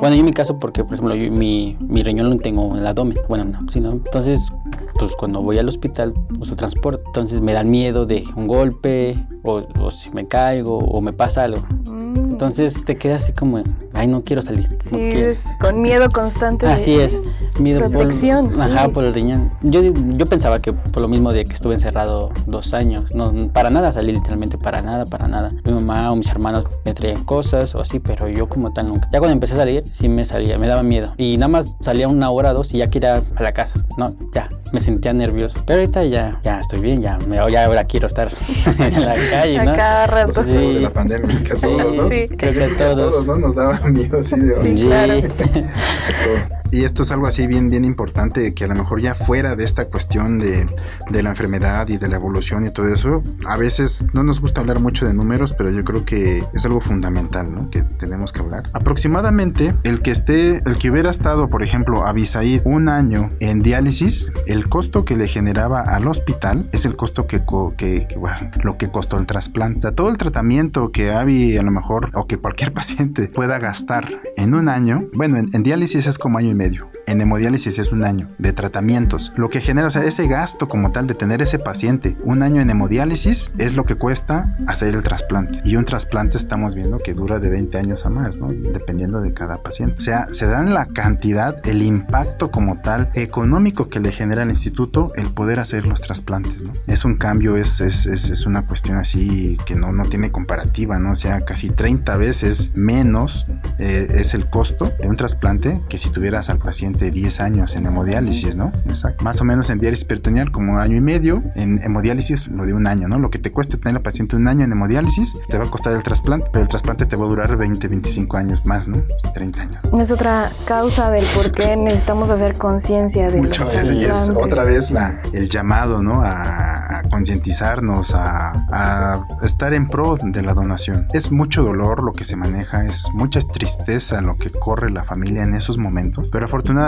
[SPEAKER 7] Bueno, yo en mi caso, porque por ejemplo, mi, mi riñón lo tengo en el abdomen. Bueno, no, sí, no. Entonces, pues cuando voy al hospital uso transporte. Entonces me dan miedo de un golpe, o, o si me caigo, o me pasa algo.
[SPEAKER 5] Mm,
[SPEAKER 7] Entonces te quedas así como, ay, no quiero salir.
[SPEAKER 5] sí,
[SPEAKER 7] no quiero".
[SPEAKER 5] es con miedo constante. de-
[SPEAKER 7] Así es, miedo por-
[SPEAKER 5] Protección, sí.
[SPEAKER 7] Ajá, por el riñón. Yo, yo pensaba que por lo mismo de que estuve encerrado dos años, no, para nada salí literalmente, para nada, para nada. Mi mamá o mis hermanos me traían cosas o así, pero yo como tal nunca. Ya cuando empecé a salir, sí me salía, me daba miedo. Y nada más salía una hora, dos y ya quería a la casa. No, ya, me sentía nervioso. Pero ahorita ya, ya estoy bien, ya, me, ya ahora quiero estar en la calle,
[SPEAKER 5] A
[SPEAKER 7] ¿no?
[SPEAKER 5] cada rato.
[SPEAKER 8] Efectos
[SPEAKER 7] Sí.
[SPEAKER 8] de la pandemia, que todos, ¿no?
[SPEAKER 5] Sí.
[SPEAKER 7] Creo que a todos.
[SPEAKER 8] todos, ¿no? Nos daba miedo así de
[SPEAKER 5] Sí. claro.
[SPEAKER 8] Y esto es algo así bien, bien importante, que a lo mejor ya fuera de esta cuestión de, de la enfermedad y de la evolución y todo eso, a veces no nos gusta hablar mucho de números, pero yo creo que es algo fundamental, ¿no? Que tenemos que hablar. Aproximadamente el que esté, el que hubiera estado, por ejemplo, Abisaid un año en diálisis, el costo que le generaba al hospital es el costo que, que, que, bueno, lo que costó el trasplante. O sea, todo el tratamiento que Avi a lo mejor, o que cualquier paciente pueda gastar en un año, bueno, en, en diálisis es como año y medio. En hemodiálisis es un año de tratamientos. Lo que genera, o sea, ese gasto como tal de tener ese paciente un año en hemodiálisis es lo que cuesta hacer el trasplante. Y un trasplante estamos viendo que dura de 20 años a más, ¿no? Dependiendo de cada paciente. O sea, se dan la cantidad, el impacto como tal económico que le genera al instituto el poder hacer los trasplantes, ¿no? Es un cambio, es, una cuestión así que no, no tiene comparativa, ¿no? O sea, casi 30 veces menos eh, es el costo de un trasplante que si tuvieras al paciente 10 años en hemodiálisis, ¿no? Exacto. Más o menos en diálisis peritoneal como año y medio, en hemodiálisis lo de un año, ¿no? Lo que te cueste tener al paciente un año en hemodiálisis te va a costar el trasplante, pero el trasplante te va a durar 20, 25 años más, ¿no? 30 años.
[SPEAKER 5] Es otra causa del por qué necesitamos hacer conciencia de
[SPEAKER 8] Muchas
[SPEAKER 5] los
[SPEAKER 8] veces, y es otra vez la, el llamado, ¿no? A, a concientizarnos, a, a estar en pro de la donación. Es mucho dolor lo que se maneja, es mucha tristeza lo que corre la familia en esos momentos, pero afortunadamente,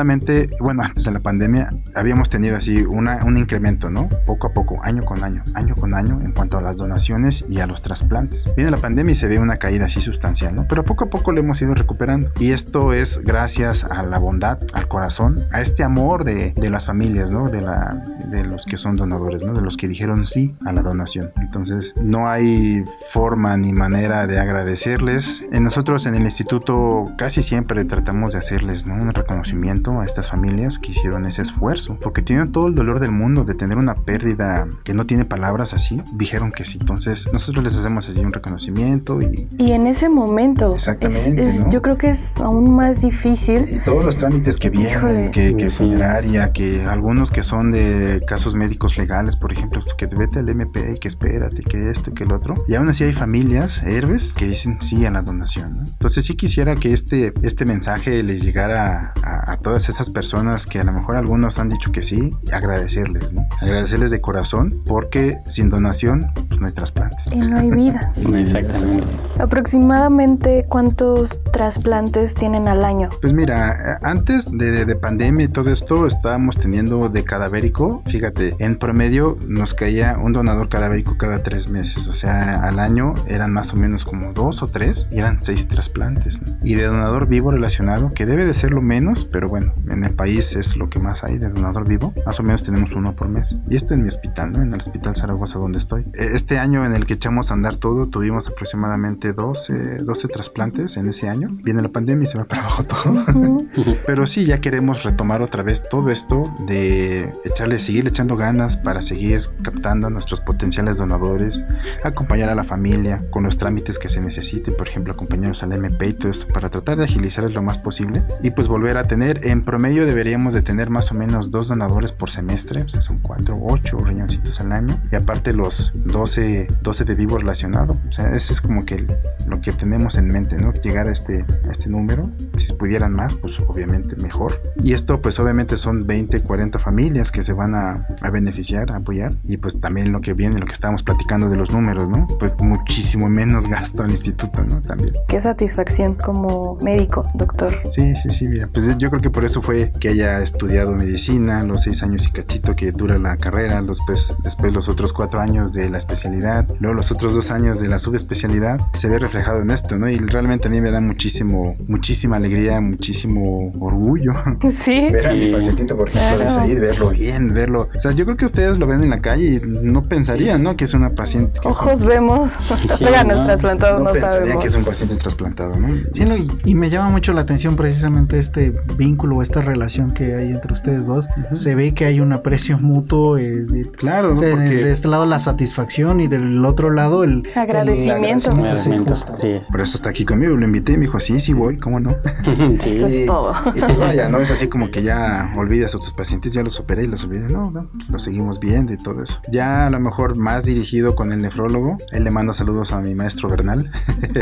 [SPEAKER 8] bueno, antes de la pandemia habíamos tenido así una, un incremento, ¿no? Poco a poco, año con año, año con año en cuanto a las donaciones y a los trasplantes. Viene la pandemia y se ve una caída así sustancial, ¿no? Pero poco a poco lo hemos ido recuperando. Y esto es gracias a la bondad, al corazón, a este amor de, de las familias, ¿no? De, la, de los que son donadores, ¿no? De los que dijeron sí a la donación. Entonces, no hay forma ni manera de agradecerles. En nosotros en el instituto casi siempre tratamos de hacerles ¿no? un reconocimiento a estas familias que hicieron ese esfuerzo, porque tienen todo el dolor del mundo de tener una pérdida que no tiene palabras así, dijeron que sí. Entonces, nosotros les hacemos así un reconocimiento y,
[SPEAKER 5] Y en ese momento, es-
[SPEAKER 8] Exactamente,
[SPEAKER 5] es-
[SPEAKER 8] ¿no?
[SPEAKER 5] yo creo que es aún más difícil.
[SPEAKER 8] y todos los trámites que vienen,
[SPEAKER 5] Híjole.
[SPEAKER 8] que, que
[SPEAKER 7] Sí.
[SPEAKER 8] funeraria, que algunos que son de casos médicos legales, por ejemplo, que vete al MP y que espérate, que esto, que el otro. Y aún así hay familias, héroes, que dicen sí a la donación. ¿no? Entonces sí quisiera que este, este mensaje le llegara a, todas esas personas que a lo mejor algunos han dicho que sí, agradecerles, ¿no? Agradecerles de corazón porque sin donación pues no hay trasplantes.
[SPEAKER 5] Y no hay vida.
[SPEAKER 7] Exactamente.
[SPEAKER 5] Aproximadamente cuántos trasplantes tienen al año.
[SPEAKER 8] Pues mira, antes de, de pandemia y todo esto estábamos teniendo de cadavérico, fíjate, en promedio nos caía un donador cadavérico cada tres meses, o sea, al año eran más o menos como dos o tres y eran seis trasplantes. Y de donador vivo relacionado, que debe de ser lo menos, pero bueno, en el país es lo que más hay de donador vivo, más o menos tenemos uno por mes. Y esto en mi hospital, ¿no? En el Hospital Zaragoza donde estoy. E, este año en el que echamos a andar todo, tuvimos aproximadamente 12, 12 trasplantes en ese año. Viene la pandemia y se va para abajo todo. pero sí, ya queremos retomar otra vez todo esto de echarle, seguir echando ganas para seguir captando a nuestros potenciales donadores, acompañar a la familia con los trámites que se necesiten, por ejemplo, acompañarlos al MP y todo esto para tratar de agilizar lo más posible y pues volver a tener, en promedio deberíamos de tener más o menos dos donadores por semestre, o sea, son cuatro, ocho riñoncitos al año y aparte los 12, 12 de vivo relacionado, o sea, ese es como que lo que tenemos en mente, ¿no? Llegar a este, a este número, si pudieran más, pues obviamente mejor. Y esto pues obviamente son 20, 40 familias que se van a, a beneficiar, a apoyar y pues también lo que viene, lo que estábamos platicando de los números, ¿no? Pues muchísimo menos gasto al instituto, ¿no? También.
[SPEAKER 5] Qué satisfacción como médico, doctor.
[SPEAKER 8] Sí, sí, sí, mira, pues yo creo que por eso fue que haya estudiado medicina, los seis años y cachito que dura la carrera, los pues, después los otros cuatro años de la especialidad, luego los otros dos años de la subespecialidad, se ve reflejado en esto, ¿no? Y realmente a mí me da muchísimo, muchísima alegría, muchísimo orgullo.
[SPEAKER 5] Sí.
[SPEAKER 8] Ver a mi pacientito, por ejemplo, de salir, verlo bien, verlo. O sea, yo creo que ustedes lo ven en la calle y no pensarían, ¿no? Que es una paciente.
[SPEAKER 5] Ojos vemos, órganos
[SPEAKER 8] no,
[SPEAKER 5] trasplantados no,
[SPEAKER 8] no
[SPEAKER 5] sabemos.
[SPEAKER 8] que es un paciente trasplantado, ¿no?
[SPEAKER 6] Sí, no, y, y, me llama mucho la atención precisamente este vínculo, esta relación que hay entre ustedes dos. Uh -huh. Se ve que hay un aprecio mutuo. Eh, de,
[SPEAKER 8] claro,
[SPEAKER 6] o sea,
[SPEAKER 8] porque...
[SPEAKER 6] de este lado la satisfacción y del otro lado el
[SPEAKER 5] agradecimiento.
[SPEAKER 6] El
[SPEAKER 7] agradecimiento.
[SPEAKER 6] sí,
[SPEAKER 7] Sí, es.
[SPEAKER 8] Por eso está aquí conmigo, lo invité y me dijo, sí, sí voy, ¿cómo no?
[SPEAKER 7] Sí.
[SPEAKER 5] Eso es todo.
[SPEAKER 8] Y pues vaya, no es así como que ya olvidas a tus pacientes, ya los operé y los olvidé, no, no, los seguimos viendo y todo eso. Ya a lo mejor más dirigido con el nefrólogo, él le manda saludos a mi maestro Bernal,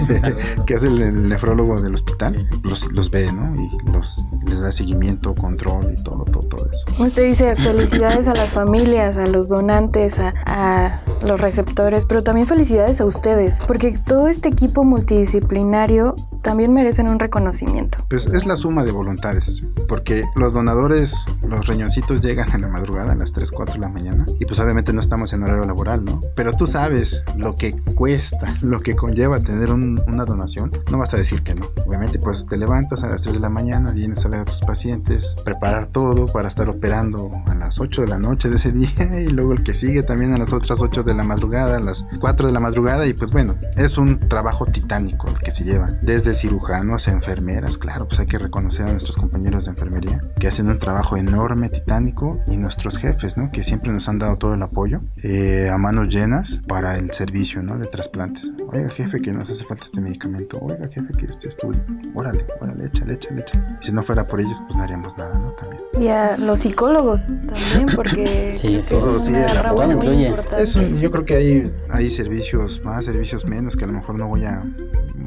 [SPEAKER 8] que es el, el, nefrólogo del hospital, los, los ve, ¿no? Y los, les da seguimiento, control y todo, todo, todo eso.
[SPEAKER 5] Usted dice felicidades a las familias, a los donantes, a, a los receptores, pero también felicidades a ustedes, porque todo este equipo multidisciplinario también merecen un reconocimiento.
[SPEAKER 8] Pues es la suma de voluntades, porque los donadores, los riñoncitos llegan en la madrugada a las 3, 4 de la mañana y pues obviamente no estamos en horario laboral, ¿no? Pero tú sabes lo que cuesta, lo que conlleva tener un, una donación, no vas a decir que no. Obviamente pues te levantas a las 3 de la mañana, vienes a ver a tus pacientes, preparar todo para estar operando a las 8 de la noche de ese día y luego el que sigue también a las otras 8 de la madrugada, a las 4 de la madrugada y pues bueno, es un trabajo titánico el que se lleva, desde cirujanos, enfermeras, claro, pues hay que reconocer a nuestros compañeros de enfermería que hacen un trabajo enorme, titánico y nuestros jefes, ¿no? Que siempre nos han dado todo el apoyo eh, a manos llenas para el servicio, ¿no? De trasplantes. Oiga, jefe, que nos hace falta este medicamento. Oiga, jefe, que este estudio. Órale, órale, échale, échale, échale. Y si no fuera por ellos, pues no haríamos nada, ¿no? También.
[SPEAKER 5] Y a los psicólogos también, porque
[SPEAKER 7] sí,
[SPEAKER 8] todo,
[SPEAKER 5] es
[SPEAKER 8] sí,
[SPEAKER 5] una
[SPEAKER 8] el
[SPEAKER 5] rama
[SPEAKER 7] apoyo
[SPEAKER 5] muy
[SPEAKER 7] incluye.
[SPEAKER 5] importante.
[SPEAKER 8] Es un, yo creo que hay, hay servicios más, servicios menos que a lo mejor no voy a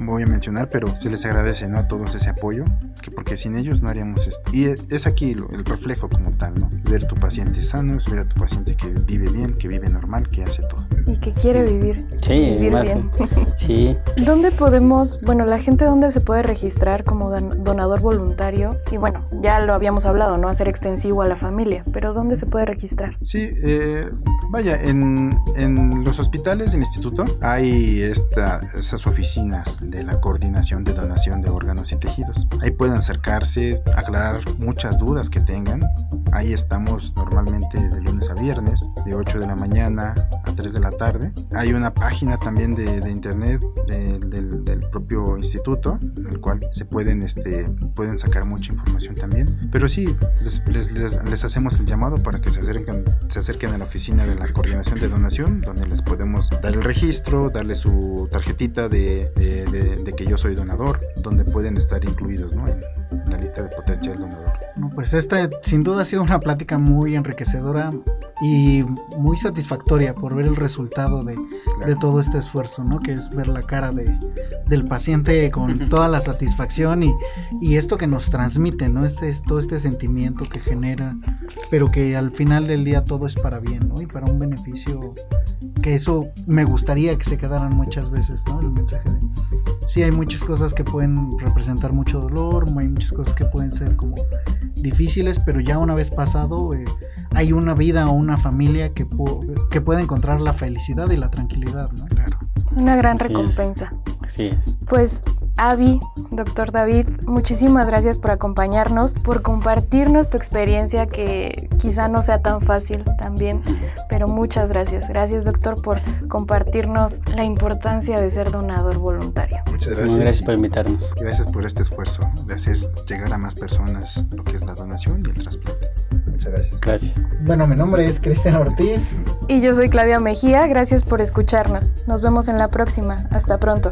[SPEAKER 8] voy a mencionar, pero se les agradece ¿no? a todos ese apoyo, que porque sin ellos no haríamos esto. Y es aquí el reflejo como tal, ¿no? Ver a tu paciente sano, es ver a tu paciente que vive bien, que vive normal, que hace todo.
[SPEAKER 5] Y que quiere vivir.
[SPEAKER 7] Sí,
[SPEAKER 5] vivir
[SPEAKER 7] más-
[SPEAKER 5] bien.
[SPEAKER 7] Sí,
[SPEAKER 5] ¿Dónde podemos, bueno, la gente dónde se puede registrar como don- donador voluntario? Y bueno, ya lo habíamos hablado, ¿no? Hacer extensivo a la familia, pero ¿dónde se puede registrar?
[SPEAKER 8] Sí, eh, vaya, en, en, los hospitales del instituto hay esta, esas oficinas de la coordinación de donación de órganos y tejidos. Ahí pueden acercarse, aclarar muchas dudas que tengan. Ahí estamos normalmente de lunes a viernes, de 8 de la mañana a 3 de la tarde. Hay una página también de, de internet de, del, del, propio instituto, en el cual se pueden, este, pueden sacar mucha información también. Pero sí, les, les, les, les hacemos el llamado para que se acerquen, se acerquen a la oficina de la coordinación de donación, donde les podemos dar el registro, darle su tarjetita de, de, que yo soy donador, donde pueden estar incluidos ¿no? en la lista de potencial donador.
[SPEAKER 6] No, pues esta sin duda ha sido una plática muy enriquecedora y muy satisfactoria por ver el resultado de, de, todo este esfuerzo, ¿no? Que es ver la cara de, del paciente con toda la satisfacción y, y, esto que nos transmite, ¿no? Este, todo este sentimiento que genera, pero que al final del día todo es para bien, ¿no? Y para un beneficio que eso me gustaría que se quedaran muchas veces, ¿no? El mensaje de sí hay muchas cosas que pueden representar mucho dolor, hay muchas cosas que pueden ser como difíciles, pero ya una vez pasado eh, hay una vida o una familia que, que puede encontrar la felicidad y la tranquilidad, ¿no?
[SPEAKER 5] Claro. Una gran recompensa.
[SPEAKER 7] Sí es.
[SPEAKER 5] Pues Avi, doctor David, muchísimas gracias por acompañarnos, por compartirnos tu experiencia que quizá no sea tan fácil también, pero muchas gracias. Gracias doctor por compartirnos la importancia de ser donador voluntario.
[SPEAKER 8] Muchas gracias.
[SPEAKER 7] gracias por invitarnos.
[SPEAKER 8] Gracias por este esfuerzo de hacer llegar a más personas lo que es la donación y el trasplante. Muchas gracias.
[SPEAKER 7] Gracias.
[SPEAKER 6] Bueno, mi nombre es Cristian Ortiz.
[SPEAKER 5] Y yo soy Claudia Mejía. Gracias por escucharnos. Nos vemos en la próxima. Hasta pronto.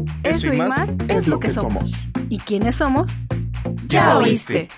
[SPEAKER 1] eso, y más, es lo que somos. ¿Y quiénes somos? Ya oíste.